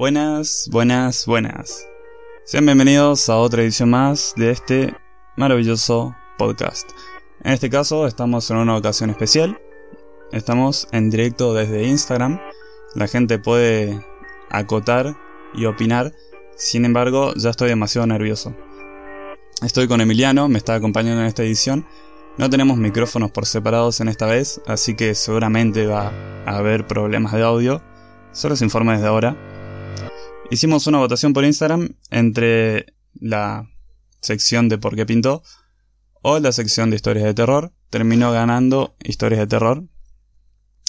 Buenas, buenas, buenas. Sean bienvenidos a otra edición más de este maravilloso podcast. En este caso estamos en una ocasión especial. Estamos en directo desde Instagram. La gente puede acotar y opinar. Sin embargo, ya estoy demasiado nervioso. Estoy con Emiliano, me está acompañando en esta edición. No tenemos micrófonos por separados en esta vez, así que seguramente va a haber problemas de audio. Solo se informa desde ahora. Hicimos una votación por Instagram entre la sección de por qué pintó o la sección de historias de terror. Terminó ganando historias de terror.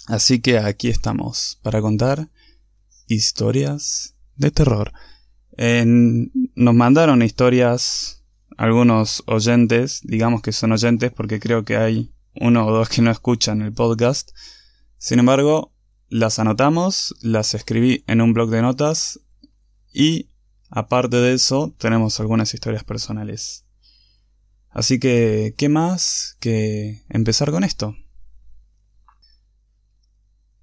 Así que aquí estamos para contar historias de terror. nos mandaron historias algunos oyentes, digamos que son oyentes porque creo que hay uno o dos que no escuchan el podcast. Sin embargo, las anotamos, las escribí en un blog de notas y aparte de eso tenemos algunas historias personales. Así que, ¿qué más que empezar con esto?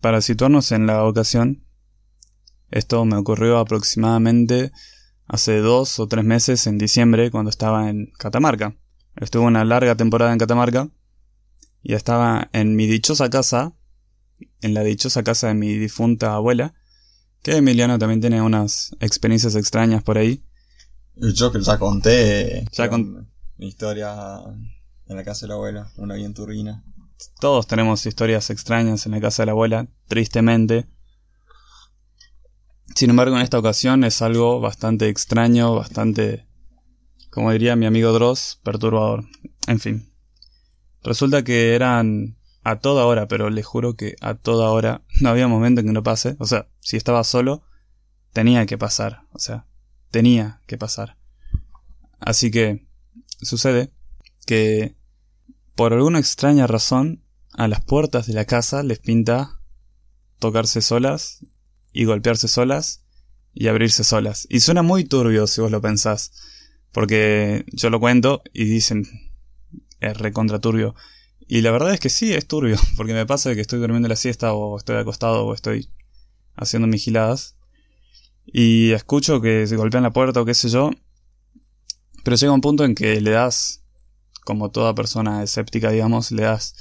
Para situarnos en la ocasión, esto me ocurrió aproximadamente hace dos o tres meses en diciembre cuando estaba en Catamarca. Estuve una larga temporada en Catamarca y estaba en mi dichosa casa, en la dichosa casa de mi difunta abuela, que Emiliano también tiene unas experiencias extrañas por ahí. Yo que ya conté ya con... mi historia en la casa de la abuela, una bien turbina. Todos tenemos historias extrañas en la casa de la abuela, tristemente. Sin embargo, en esta ocasión es algo bastante extraño, bastante, como diría mi amigo Dross, perturbador. En fin. Resulta que eran a toda hora, pero les juro que a toda hora no había momento en que no pase. O sea, si estaba solo, tenía que pasar. O sea, tenía que pasar. Así que sucede que por alguna extraña razón a las puertas de la casa les pinta tocarse solas y golpearse solas y abrirse solas. Y suena muy turbio si vos lo pensás. Porque yo lo cuento y dicen es recontra turbio. Y la verdad es que sí, es turbio, porque me pasa que estoy durmiendo la siesta o estoy acostado o estoy haciendo mis giladas y escucho que se golpean la puerta o qué sé yo, pero llega un punto en que le das, como toda persona escéptica, digamos, le das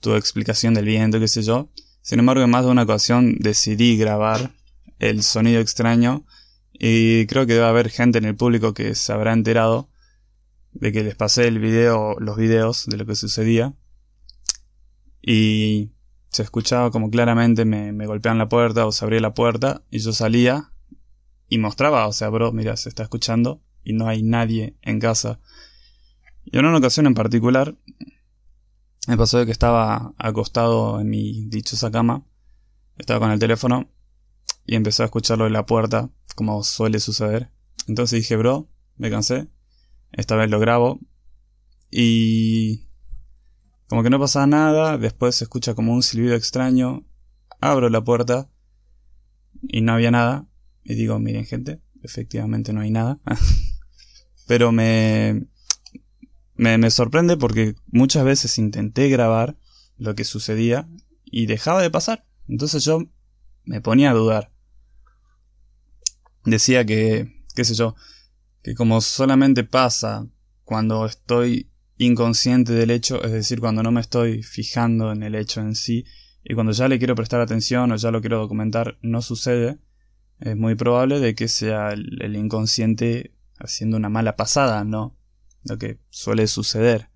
tu explicación del viento, qué sé yo. Sin embargo, en más de una ocasión decidí grabar el sonido extraño y creo que debe haber gente en el público que se habrá enterado de que les pasé el video, los videos de lo que sucedía y se escuchaba como claramente me, me golpeaban la puerta o se abría la puerta y yo salía y mostraba, o sea, bro, mira, se está escuchando y no hay nadie en casa. Y en una ocasión en particular me pasó de que estaba acostado en mi dichosa cama, estaba con el teléfono y empecé a escucharlo en la puerta, como suele suceder. Entonces dije, bro, me cansé, esta vez lo grabo y como que no pasa nada, después se escucha como un silbido extraño, abro la puerta y no había nada. Y digo, miren gente, efectivamente no hay nada. Pero me, me, me sorprende porque muchas veces intenté grabar lo que sucedía y dejaba de pasar. Entonces yo me ponía a dudar. Decía que, qué sé yo, que como solamente pasa cuando estoy inconsciente del hecho, es decir, cuando no me estoy fijando en el hecho en sí y cuando ya le quiero prestar atención o ya lo quiero documentar, no sucede, es muy probable de que sea el, inconsciente haciendo una mala pasada, ¿no? Lo que suele suceder.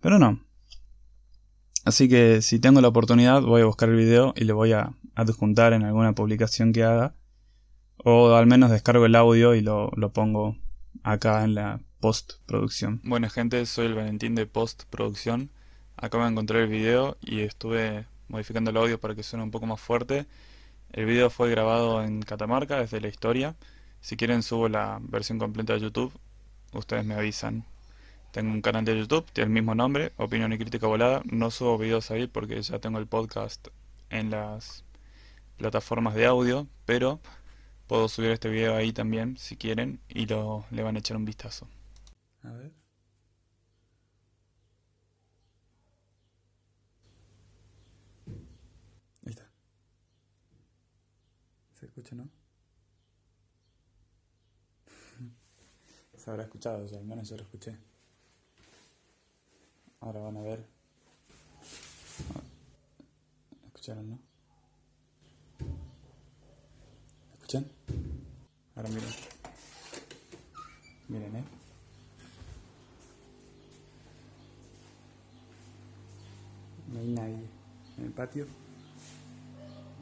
Pero no. Así que si tengo la oportunidad voy a buscar el video y le voy a adjuntar en alguna publicación que haga. O al menos descargo el audio y lo, lo pongo acá en la postproducción. Bueno gente, soy el Valentín de postproducción. Acabo de encontrar el video y estuve modificando el audio para que suene un poco más fuerte. El video fue grabado en Catamarca, desde la historia. Si quieren subo la versión completa de YouTube. Ustedes me avisan. Tengo un canal de YouTube, tiene el mismo nombre, Opinión y Crítica Volada. No subo videos ahí porque ya tengo el podcast en las plataformas de audio, pero puedo subir este video ahí también si quieren y lo, le van a echar un vistazo. A ver. Ahí está. ¿Se escucha, no? Se habrá escuchado, o sea, al menos yo lo escuché. Ahora van a ver. ¿Lo escucharon, no? Escuchan? Ahora miren. Miren, eh. No hay nadie. En el patio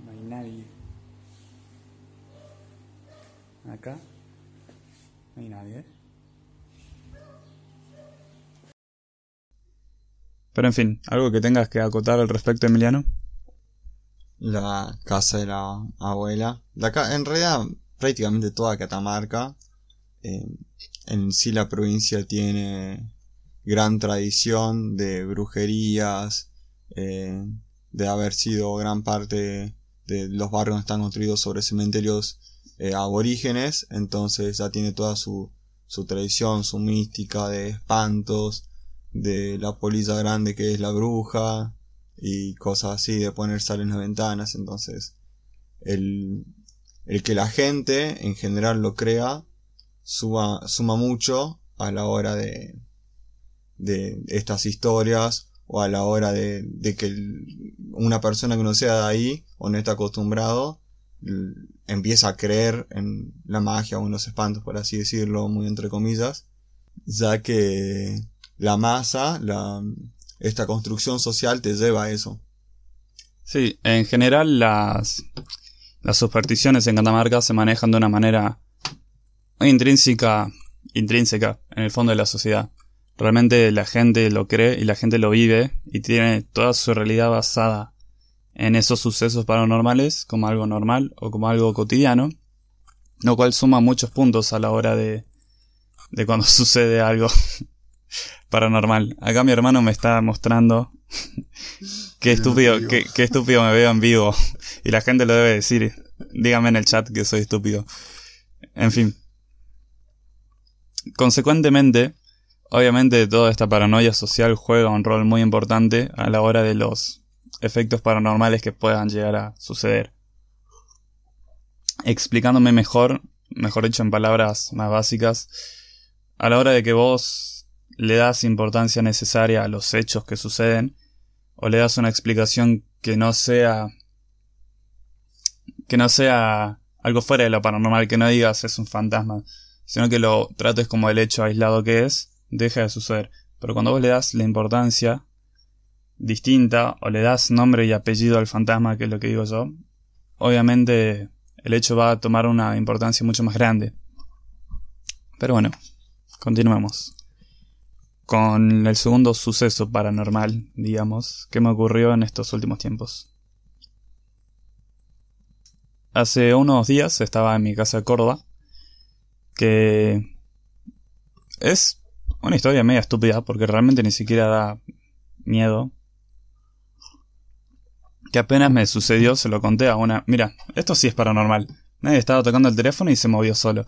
no hay nadie. Acá no hay nadie. Pero en fin, algo que tengas que acotar al respecto, Emiliano. La casa de la abuela. La ca- en realidad, prácticamente toda Catamarca. eh, en sí la provincia tiene gran tradición de brujerías, eh, de haber sido gran parte de los barrios están construidos sobre cementerios eh, aborígenes, entonces ya tiene toda su, su tradición, su mística de espantos, de la polilla grande que es la bruja y cosas así, de poner sal en las ventanas, entonces el, el que la gente en general lo crea suma, suma mucho a la hora de, de estas historias o a la hora de, de que una persona que no sea de ahí o no está acostumbrado empieza a creer en la magia o en los espantos, por así decirlo, muy entre comillas, ya que la masa, la, esta construcción social te lleva a eso. Sí, en general las, las supersticiones en Catamarca se manejan de una manera intrínseca, intrínseca en el fondo de la sociedad. Realmente la gente lo cree y la gente lo vive y tiene toda su realidad basada en esos sucesos paranormales como algo normal o como algo cotidiano, lo cual suma muchos puntos a la hora de, de cuando sucede algo paranormal. Acá mi hermano me está mostrando qué estúpido, qué, qué estúpido me veo en vivo. Y la gente lo debe decir. Dígame en el chat que soy estúpido. En fin. Consecuentemente, obviamente toda esta paranoia social juega un rol muy importante a la hora de los efectos paranormales que puedan llegar a suceder. Explicándome mejor, mejor dicho en palabras más básicas, a la hora de que vos le das importancia necesaria a los hechos que suceden, o le das una explicación que no sea que no sea algo fuera de lo paranormal, que no digas es un fantasma, sino que lo trates como el hecho aislado que es, deja de suceder. Pero cuando vos le das la importancia distinta o le das nombre y apellido al fantasma, que es lo que digo yo, obviamente el hecho va a tomar una importancia mucho más grande. Pero bueno, continuemos con el segundo suceso paranormal, digamos, que me ocurrió en estos últimos tiempos. Hace unos días estaba en mi casa de Córdoba, que es una historia media estúpida porque realmente ni siquiera da miedo. Que apenas me sucedió, se lo conté a una... Mira, esto sí es paranormal. Nadie estaba tocando el teléfono y se movió solo.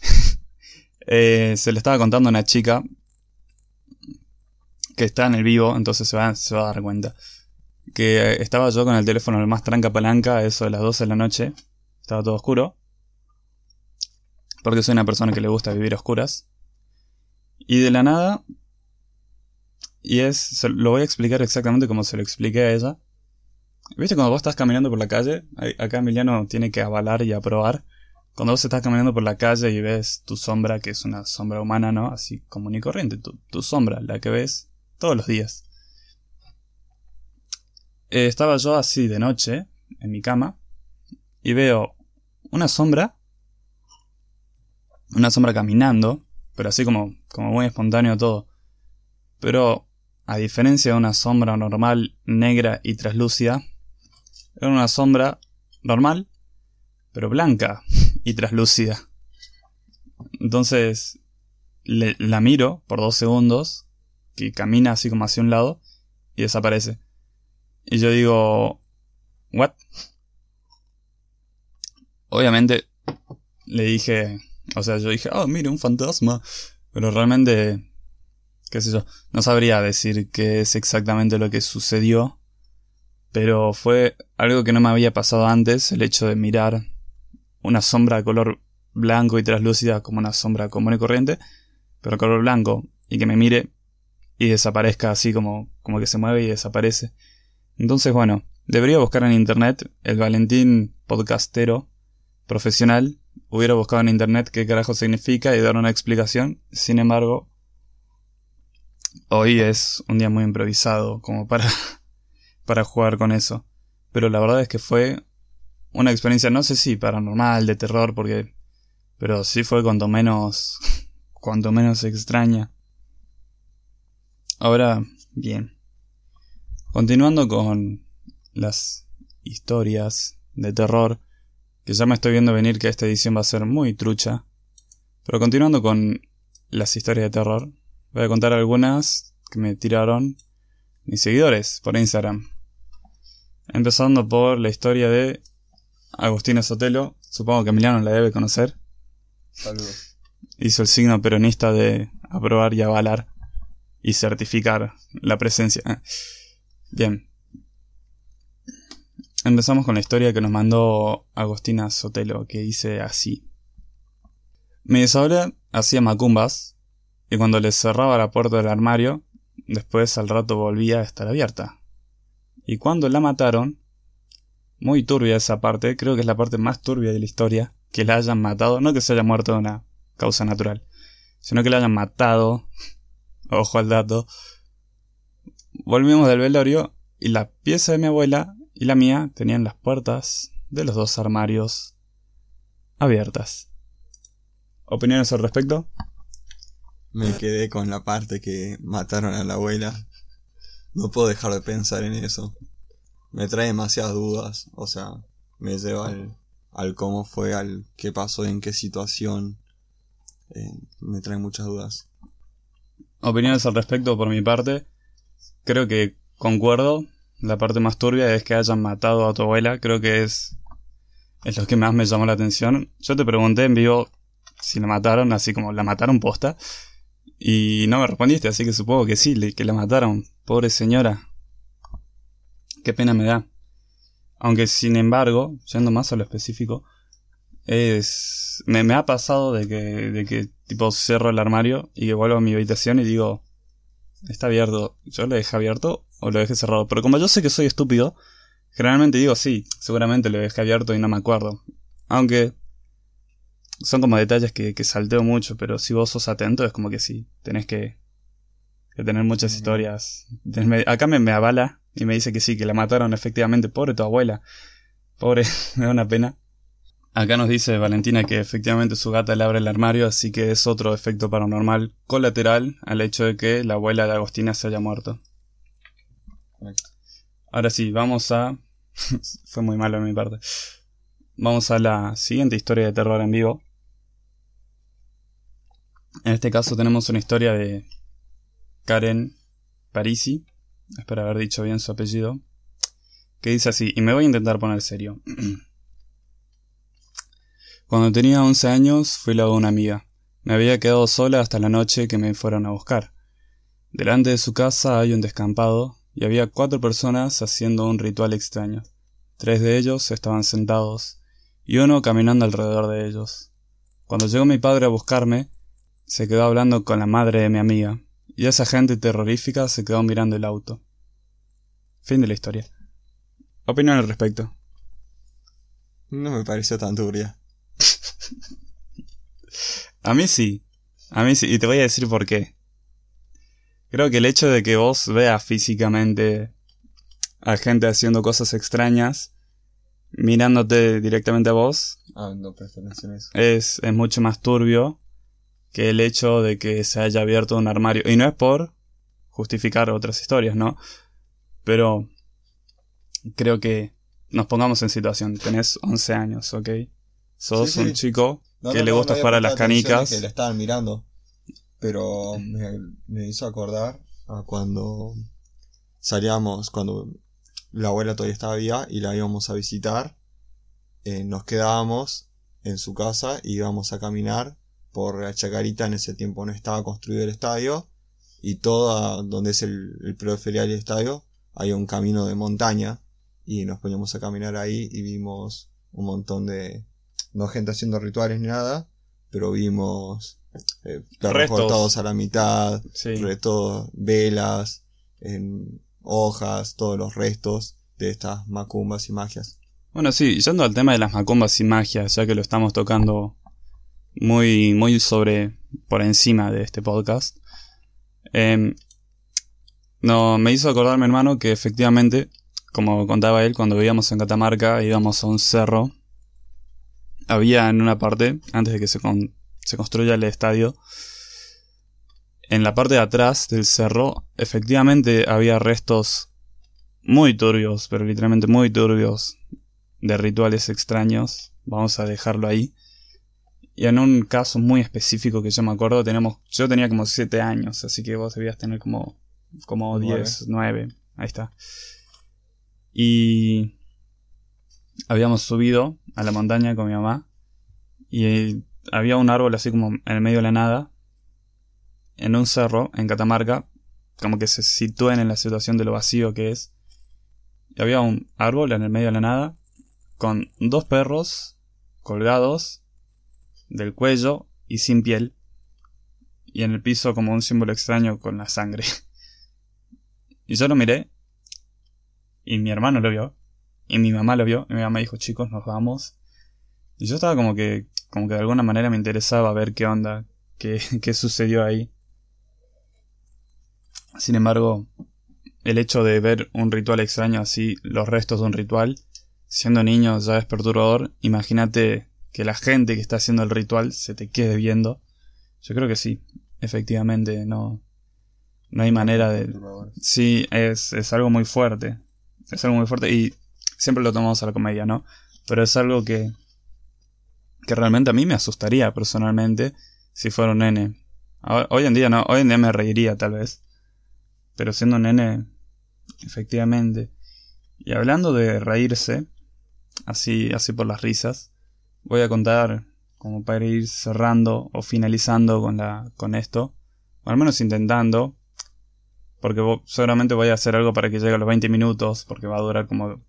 Eh, se le estaba contando a una chica que está en el vivo, entonces se va, se va a dar cuenta. Que estaba yo con el teléfono el más tranca palanca, eso de las 12 de la noche. Estaba todo oscuro. Porque soy una persona que le gusta vivir a oscuras. Y de la nada. Y es. lo voy a explicar exactamente como se lo expliqué a ella. ¿Viste cuando vos estás caminando por la calle? Acá Emiliano tiene que avalar y aprobar. Cuando vos estás caminando por la calle y ves tu sombra, que es una sombra humana, ¿no? Así común y corriente. Tu, tu sombra, la que ves todos los días. Eh, estaba yo así de noche, en mi cama, y veo una sombra, una sombra caminando, pero así como, como muy espontáneo todo. Pero, a diferencia de una sombra normal, negra y traslúcida, era una sombra normal, pero blanca y traslúcida. Entonces, la miro por dos segundos, que camina así como hacia un lado, y desaparece. Y yo digo, ¿what? Obviamente le dije, o sea, yo dije, oh, mire, un fantasma. Pero realmente, qué sé yo, no sabría decir qué es exactamente lo que sucedió. Pero fue algo que no me había pasado antes, el hecho de mirar una sombra de color blanco y traslúcida como una sombra común y corriente. pero color blanco, y que me mire y desaparezca así como, como que se mueve y desaparece. Entonces, bueno, debería buscar en internet el Valentín podcastero profesional. Hubiera buscado en internet qué carajo significa y dar una explicación. Sin embargo, hoy es un día muy improvisado como para, para jugar con eso. Pero la verdad es que fue una experiencia, no sé si paranormal, de terror, porque... Pero sí fue cuanto menos... cuanto menos extraña. Ahora, bien. Continuando con las historias de terror, que ya me estoy viendo venir que esta edición va a ser muy trucha. Pero continuando con las historias de terror, voy a contar algunas que me tiraron mis seguidores por Instagram. Empezando por la historia de Agustina Sotelo, supongo que Emiliano la debe conocer. Saludos. Hizo el signo peronista de aprobar y avalar y certificar la presencia. Bien. Empezamos con la historia que nos mandó Agustina Sotelo, que dice así. Mi bisabuela hacía macumbas, y cuando le cerraba la puerta del armario, después al rato volvía a estar abierta. Y cuando la mataron, muy turbia esa parte, creo que es la parte más turbia de la historia, que la hayan matado, no que se haya muerto de una causa natural, sino que la hayan matado, ojo al dato, volvimos del velorio y la pieza de mi abuela y la mía tenían las puertas de los dos armarios abiertas. ¿Opiniones al respecto? Me quedé con la parte que mataron a la abuela. No puedo dejar de pensar en eso me trae demasiadas dudas, o sea, me lleva al, al cómo fue, al qué pasó, en qué situación, eh, me trae muchas dudas. Opiniones al respecto por mi parte, creo que concuerdo, la parte más turbia es que hayan matado a tu abuela, creo que es, es lo que más me llamó la atención. Yo te pregunté en vivo si la mataron, así como la mataron posta, y no me respondiste, así que supongo que sí, que la mataron, pobre señora. Qué pena me da. Aunque sin embargo, yendo más a lo específico, es. Me, me ha pasado de que, de que tipo cierro el armario y que vuelvo a mi habitación y digo. Está abierto. ¿Yo lo dejé abierto o lo dejé cerrado? Pero como yo sé que soy estúpido, generalmente digo sí, seguramente lo dejé abierto y no me acuerdo. Aunque son como detalles que, que salteo mucho, pero si vos sos atento es como que sí, tenés que, que tener muchas historias. Acá me, me avala y me dice que sí, que la mataron efectivamente. Pobre tu abuela. Pobre, me da una pena. Acá nos dice Valentina que efectivamente su gata le abre el armario, así que es otro efecto paranormal colateral al hecho de que la abuela de Agostina se haya muerto. Ahora sí, vamos a... Fue muy malo de mi parte. Vamos a la siguiente historia de terror en vivo. En este caso tenemos una historia de Karen Parisi, espero haber dicho bien su apellido, que dice así, y me voy a intentar poner serio. Cuando tenía 11 años fui la de una amiga. Me había quedado sola hasta la noche que me fueron a buscar. Delante de su casa hay un descampado y había cuatro personas haciendo un ritual extraño. Tres de ellos estaban sentados y uno caminando alrededor de ellos. Cuando llegó mi padre a buscarme, se quedó hablando con la madre de mi amiga, y esa gente terrorífica se quedó mirando el auto. Fin de la historia. Opinión al respecto. No me pareció tan turbia. a mí sí. A mí sí. Y te voy a decir por qué. Creo que el hecho de que vos veas físicamente a gente haciendo cosas extrañas, mirándote directamente a vos, ah, no eso. Es, es mucho más turbio que el hecho de que se haya abierto un armario. Y no es por justificar otras historias, ¿no? Pero creo que nos pongamos en situación. Tenés 11 años, ¿ok? Sos un chico que le gusta jugar a las canicas. Que le estaban mirando. Pero me, hizo acordar a cuando salíamos, cuando la abuela todavía estaba viva y la íbamos a visitar. Eh, nos quedábamos en su casa y íbamos a caminar por la Chacarita. En ese tiempo no estaba construido el estadio. Y todo donde es el, el ferial del estadio hay un camino de montaña y nos poníamos a caminar ahí y vimos un montón de no gente haciendo rituales ni nada pero vimos eh, perros Restos. cortados a la mitad, Sí. restos, velas, en hojas, todos los restos de estas macumbas y magias. Bueno, sí, yendo al tema de las macumbas y magias, ya que lo estamos tocando muy, muy sobre, por encima de este podcast. em, no, me hizo acordar mi hermano que efectivamente, como contaba él, cuando vivíamos en Catamarca, íbamos a un cerro. Había en una parte, antes de que se, con- se construya el estadio, en la parte de atrás del cerro, efectivamente había restos muy turbios, pero literalmente muy turbios, de rituales extraños. Vamos a dejarlo ahí. Y en un caso muy específico que yo me acuerdo, tenemos, yo tenía como 7 años, así que vos debías tener como, como Nueve. 10, 9, ahí está. Y habíamos subido a la montaña con mi mamá y había un árbol así como en el medio de la nada, en un cerro, en Catamarca, como que se sitúen en la situación de lo vacío que es. Y había un árbol en el medio de la nada, con dos perros colgados del cuello y sin piel, y en el piso como un símbolo extraño con la sangre. Y yo lo miré, y mi hermano lo vio, y mi mamá lo vio, y mi mamá dijo, chicos, nos vamos. Y yo estaba como que, como que de alguna manera me interesaba ver qué onda, qué, qué sucedió ahí. Sin embargo, el hecho de ver un ritual extraño así, los restos de un ritual, siendo niño ya es perturbador. Imagínate que la gente que está haciendo el ritual se te quede viendo. Yo creo que sí, efectivamente, no, no hay manera de... Sí, es, es algo muy fuerte. Es algo muy fuerte y siempre lo tomamos a la comedia, ¿no? Pero es algo que, que realmente a mí me asustaría personalmente si fuera un nene. Hoy en día no, hoy en día me reiría tal vez. Pero siendo un nene, efectivamente. Y hablando de reírse, así, así por las risas, voy a contar como para ir cerrando o finalizando con la, con esto. O al menos intentando. Porque seguramente voy a hacer algo para que llegue a los 20 minutos, porque va a durar como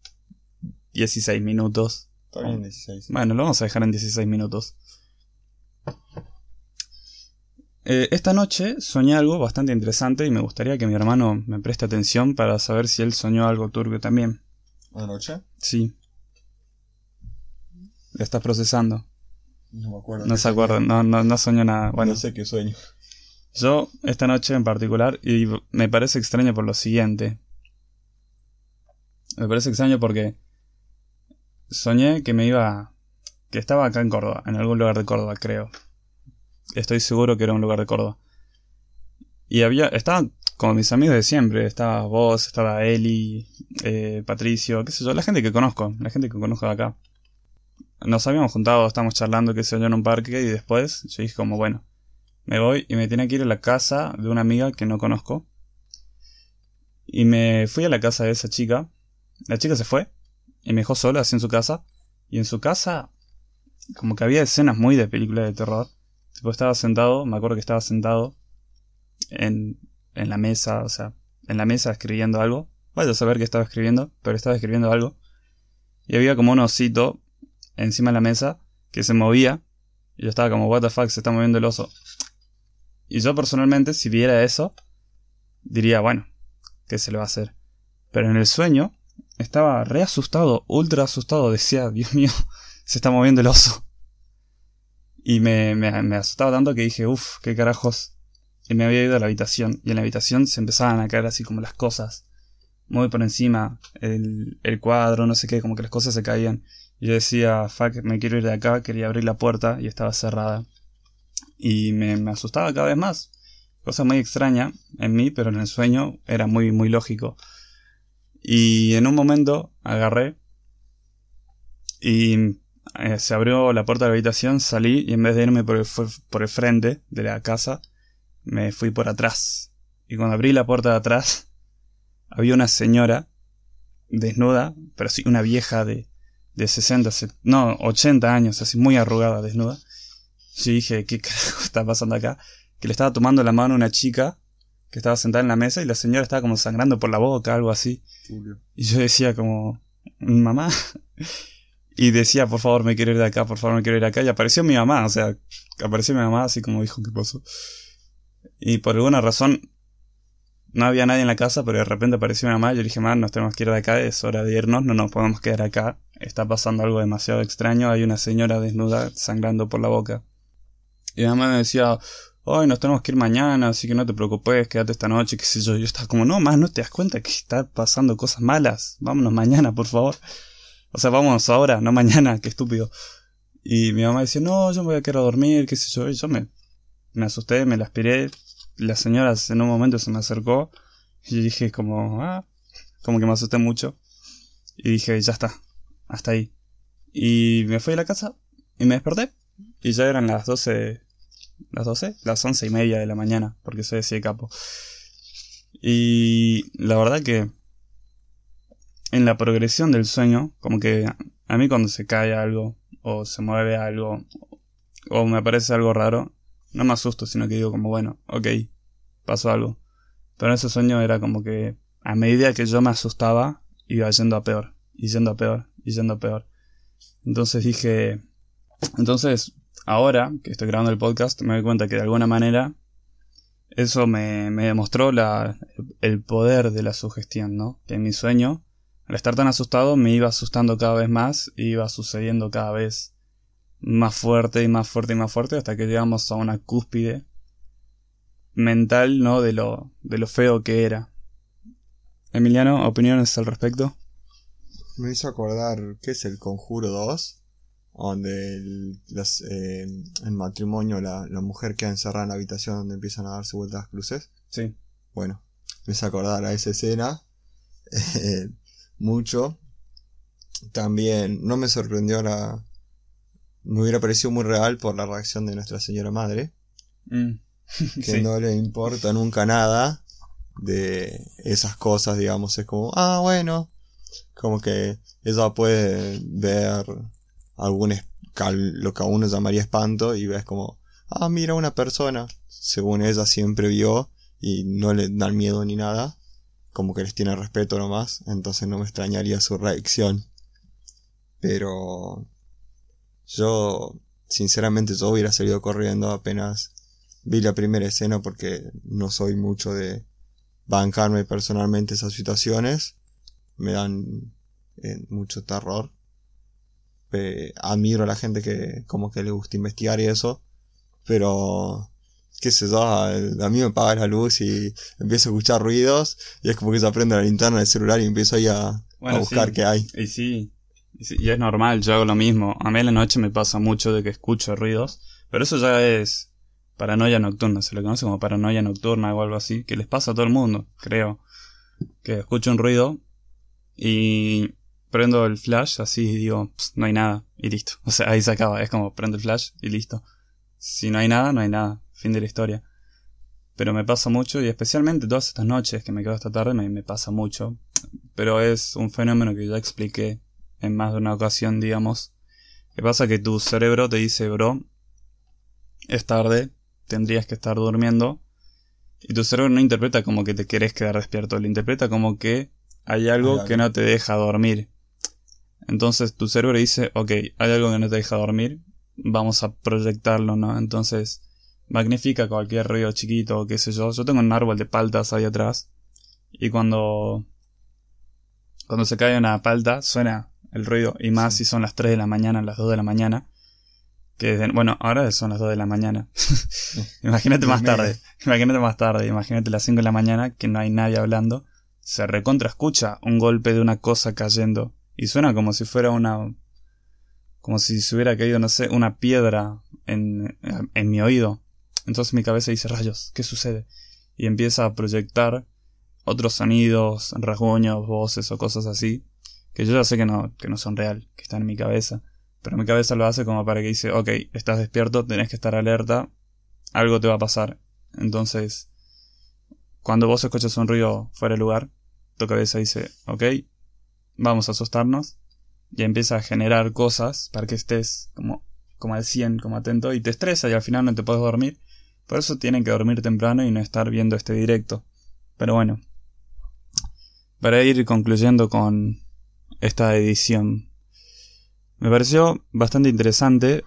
16 minutos. Está bien, 16. Bueno, lo vamos a dejar en 16 minutos. Eh, esta noche soñé algo bastante interesante y me gustaría que mi hermano me preste atención para saber si él soñó algo turbio también. ¿Anoche? Sí. Lo estás procesando. No me acuerdo. No se acuerda, no, no, no soñó nada. Bueno, no sé qué sueño. yo esta noche en particular, y me parece extraño por lo siguiente. Me parece extraño porque soñé que me iba... que estaba acá en Córdoba, en algún lugar de Córdoba, creo. Estoy seguro que era un lugar de Córdoba. Y había... estaban como mis amigos de siempre. Estaba vos, estaba Eli, eh, Patricio, qué sé yo, la gente que conozco, la gente que conozco de acá. Nos habíamos juntado, estábamos charlando, qué sé yo, en un parque y después yo dije como, bueno, me voy y me tenía que ir a la casa de una amiga que no conozco. Y me fui a la casa de esa chica. La chica se fue y me dejó sola así en su casa. Y en su casa, como que había escenas muy de película de terror. Tipo, estaba sentado, me acuerdo que estaba sentado en, en la mesa, o sea, en la mesa escribiendo algo. Vaya a saber qué estaba escribiendo, pero estaba escribiendo algo. Y había como un osito encima de la mesa que se movía. Y yo estaba como, what the fuck, se está moviendo el oso. Y yo personalmente, si viera eso, diría, bueno, ¿qué se le va a hacer? Pero en el sueño, estaba re asustado, ultra asustado, decía, Dios mío, se está moviendo el oso. Y me, me, asustaba tanto que dije, uff, qué carajos. Y me había ido a la habitación. Y en la habitación se empezaban a caer así como las cosas. Muy por encima. El, el cuadro, no sé qué, como que las cosas se caían. Y yo decía, fuck, me quiero ir de acá. Quería abrir la puerta y estaba cerrada. Y me, me asustaba cada vez más. Cosa muy extraña en mí, pero en el sueño era muy, muy lógico. Y en un momento agarré y eh, se abrió la puerta de la habitación, salí y en vez de irme por el, por el frente de la casa, me fui por atrás. Y cuando abrí la puerta de atrás, había una señora desnuda, pero sí una vieja de, de 60, se- no, 80 años, así muy arrugada, desnuda. Yo dije, ¿qué carajo está pasando acá? Que le estaba tomando la mano a una chica que estaba sentada en la mesa y la señora estaba como sangrando por la boca, algo así. Julio. Y yo decía como, mamá. Y decía, por favor, me quiero ir de acá, por favor, me quiero ir de acá. Y apareció mi mamá, o sea, apareció mi mamá así como dijo, ¿qué pasó? Y por alguna razón, no había nadie en la casa, pero de repente apareció mi mamá. Y yo dije, man, nos tenemos que ir de acá, es hora de irnos, no nos podemos quedar acá. Está pasando algo demasiado extraño, hay una señora desnuda sangrando por la boca. Y mi mamá me decía, hoy nos tenemos que ir mañana, así que no te preocupes, quédate esta noche, qué sé yo. Yo estaba como, no, más, no te das cuenta que está pasando cosas malas. Vámonos mañana, por favor. O sea, vámonos ahora, no mañana, qué estúpido. Y mi mamá decía, no, yo me voy a quedar a dormir, qué sé yo. Y yo me, me asusté, me la aspiré. La señora en un momento se me acercó. Y dije como, ah, como que me asusté mucho. Y dije, ya está, hasta ahí. Y me fui a la casa y me desperté. Y ya eran las 12, las 12, las once y media de la mañana, porque soy así de capo. Y la verdad que en la progresión del sueño, como que a mí cuando se cae algo, o se mueve algo, o me aparece algo raro, no me asusto, sino que digo como, bueno, ok, pasó algo. Pero en ese sueño era como que a medida que yo me asustaba, iba yendo a peor, y yendo a peor, y yendo a peor. Entonces dije, entonces, ahora que estoy grabando el podcast, me doy cuenta que de alguna manera eso me, demostró la, el poder de la sugestión, ¿no? Que en mi sueño, al estar tan asustado, me iba asustando cada vez más, y iba sucediendo cada vez más fuerte y más fuerte y más fuerte hasta que llegamos a una cúspide mental, ¿no? De lo, de lo feo que era. Emiliano, ¿opiniones al respecto? Me hizo acordar, ¿qué es el Conjuro 2? Donde el, las, eh, el matrimonio, la, la, mujer queda encerrada en la habitación donde empiezan a darse vueltas las cruces. Sí. Bueno, me hizo acordar a esa escena eh, mucho. También no me sorprendió la... Me hubiera parecido muy real por la reacción de nuestra señora madre. Mm. que Sí. no le importa nunca nada de esas cosas, digamos, es como, ah, bueno, como que ella puede ver algún lo que a uno llamaría espanto y ves como, ah, mira una persona, según ella siempre vio y no le dan miedo ni nada, como que les tiene respeto nomás, entonces no me extrañaría su reacción. Pero yo, sinceramente, yo hubiera salido corriendo apenas vi la primera escena porque no soy mucho de bancarme personalmente esas situaciones. Me dan eh, mucho terror. Admiro a la gente que como que le gusta investigar y eso. Pero, qué sé yo, a, mí me apaga la luz y empiezo a escuchar ruidos y es como que se aprende la linterna del celular y empiezo ahí a, Bueno, a buscar sí. qué hay. Y sí, y sí, y es normal, yo hago lo mismo. A mí en la noche me pasa mucho de que escucho ruidos, pero eso ya es paranoia nocturna, se le conoce como paranoia nocturna o algo así, que les pasa a todo el mundo, creo. Que escucho un ruido y prendo el flash así y digo, "Ps, no hay nada, y listo. O sea, ahí se acaba, es como prendo el flash y listo. Si no hay nada, no hay nada, fin de la historia. Pero me pasa mucho y especialmente todas estas noches que me quedo hasta tarde me, me pasa mucho. Pero es un fenómeno que ya expliqué en más de una ocasión, digamos. Que pasa que tu cerebro te dice, bro, es tarde, tendrías que estar durmiendo. Y tu cerebro no interpreta como que te querés quedar despierto, lo interpreta como que hay algo Hay algo. que no te deja dormir. Entonces tu cerebro dice, ok, hay algo que no te deja dormir, vamos a proyectarlo, ¿no? Entonces magnifica cualquier ruido chiquito o qué sé yo. Yo tengo un árbol de paltas ahí atrás. Y cuando cuando se cae una palta suena el ruido y más si son las 3 de la mañana, las 2 de la mañana. Que de- bueno, ahora son las 2 de la mañana. imagínate más tarde, imagínate más tarde, imagínate las 5 de la mañana que no hay nadie hablando. Se recontra escucha un golpe de una cosa cayendo y suena como si fuera una como si se hubiera caído, no sé, una piedra en, en mi oído. Entonces mi cabeza dice, rayos, ¿qué sucede? Y empieza a proyectar otros sonidos, rasguños, voces o cosas así, que yo ya sé que no, que no son real, que están en mi cabeza. Pero mi cabeza lo hace como para que dice, ok, estás despierto, tenés que estar alerta, algo te va a pasar. Entonces, cuando vos escuchas un ruido fuera de lugar, tu cabeza dice, ok, vamos a asustarnos, y empieza a generar cosas para que estés como, como al 100, como atento, y te estresa y al final no te puedes dormir. Por eso tienen que dormir temprano y no estar viendo este directo. Pero bueno, para ir concluyendo con esta edición, Me pareció bastante interesante,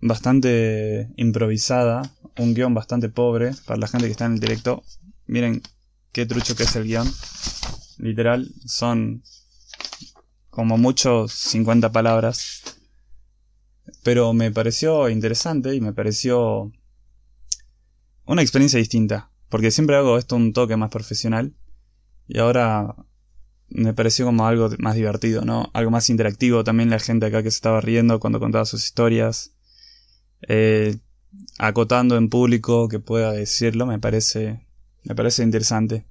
bastante improvisada, un guion bastante pobre para la gente que está en el directo. Miren qué trucho que es el guion. Literal, son como mucho 50 palabras. Pero me pareció interesante y me pareció una experiencia distinta. Porque siempre hago esto un toque más profesional. Y ahora me pareció como algo más divertido, ¿no? Algo más interactivo. También la gente acá que se estaba riendo cuando contaba sus historias. Eh, acotando en público que pueda decirlo, me parece, me parece interesante.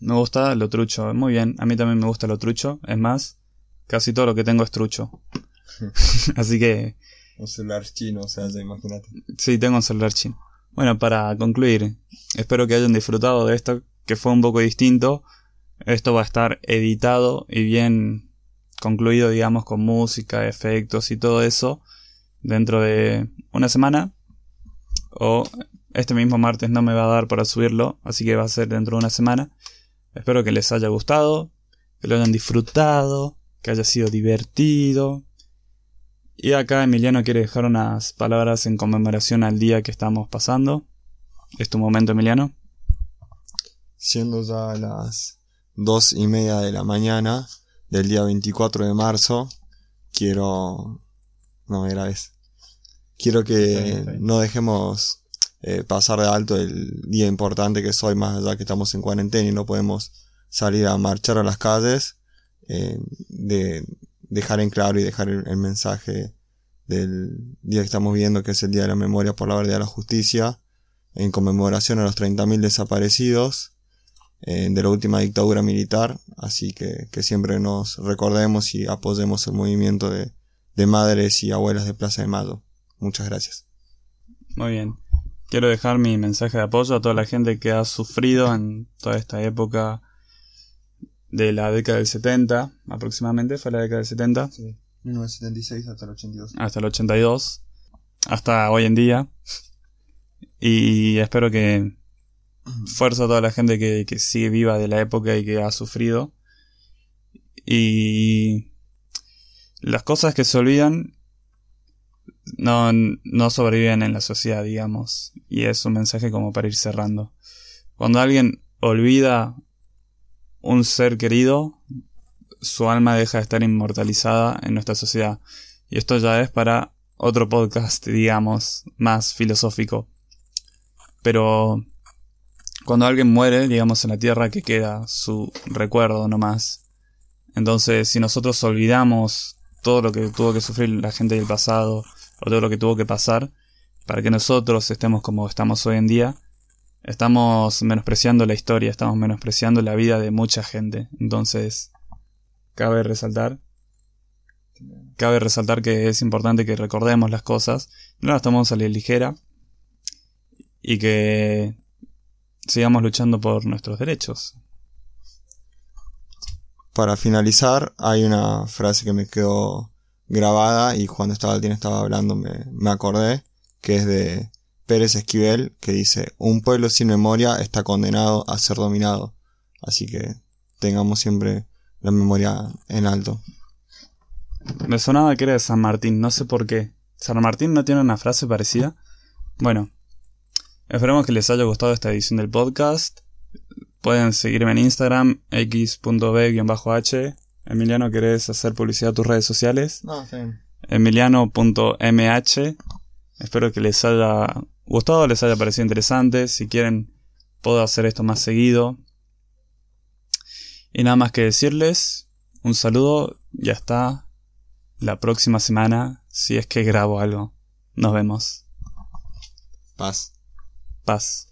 Me gusta lo trucho, muy bien, a mí también me gusta lo trucho, es más, casi todo lo que tengo es trucho. Así que... Un celular chino, o sea, ya imagínate. Sí, tengo un celular chino. Bueno, para concluir, espero que hayan disfrutado de esto, que fue un poco distinto. Esto va a estar editado y bien concluido, digamos, con música, efectos y todo eso dentro de una semana. O este mismo martes no me va a dar para subirlo, así que va a ser dentro de una semana. Espero que les haya gustado, que lo hayan disfrutado, que haya sido divertido. Y acá Emiliano quiere dejar unas palabras en conmemoración al día que estamos pasando. Es tu momento, Emiliano. Siendo ya las dos y media de la mañana del día 24 de marzo, quiero no me grabes. Quiero que no dejemos eh, pasar de alto el día importante que es hoy, más allá que estamos en cuarentena y no podemos salir a marchar a las calles, eh, de dejar en claro y dejar el, mensaje del día que estamos viendo, que es el Día de la Memoria por la Verdad de la Justicia, en conmemoración a los 30.000 desaparecidos eh, de la última dictadura militar, así que, que siempre nos recordemos y apoyemos el movimiento de, de madres y abuelas de Plaza de Mayo. Muchas gracias. Muy bien. Quiero dejar mi mensaje de apoyo a toda la gente que ha sufrido en toda esta época de la década del 70, aproximadamente, fue la década del 70. Sí, 1976 hasta el 82. Hasta el 82, hasta hoy en día. Y espero que fuerza a toda la gente que, que sigue viva de la época y que ha sufrido. Y las cosas que se olvidan no, no sobreviven en la sociedad, digamos. Y es un mensaje como para ir cerrando. Cuando alguien olvida un ser querido, su alma deja de estar inmortalizada en nuestra sociedad. Y esto ya es para otro podcast, digamos, más filosófico. Pero cuando alguien muere, digamos, en la tierra, que queda su recuerdo nomás. Entonces, si nosotros olvidamos todo lo que tuvo que sufrir la gente del pasado, o todo lo que tuvo que pasar, para que nosotros estemos como estamos hoy en día, estamos menospreciando la historia, estamos menospreciando la vida de mucha gente. Entonces, cabe resaltar, cabe resaltar que es importante que recordemos las cosas, no las tomamos a la ligera, y que sigamos luchando por nuestros derechos. Para finalizar, hay una frase que me quedó grabada y cuando estaba el estaba hablando me, me acordé, que es de Pérez Esquivel, que dice, un pueblo sin memoria está condenado a ser dominado. Así que tengamos siempre la memoria en alto. Me sonaba que era de San Martín, no sé por qué. ¿San Martín no tiene una frase parecida? Bueno, esperemos que les haya gustado esta edición del podcast. Pueden seguirme en Instagram, x.b-h. Emiliano, ¿querés hacer publicidad a tus redes sociales? No, sí. Emiliano.mh. Espero que les haya gustado, les haya parecido interesante. Si quieren, puedo hacer esto más seguido. Y nada más que decirles, un saludo y hasta la próxima semana, si es que grabo algo. Nos vemos. Paz. Paz.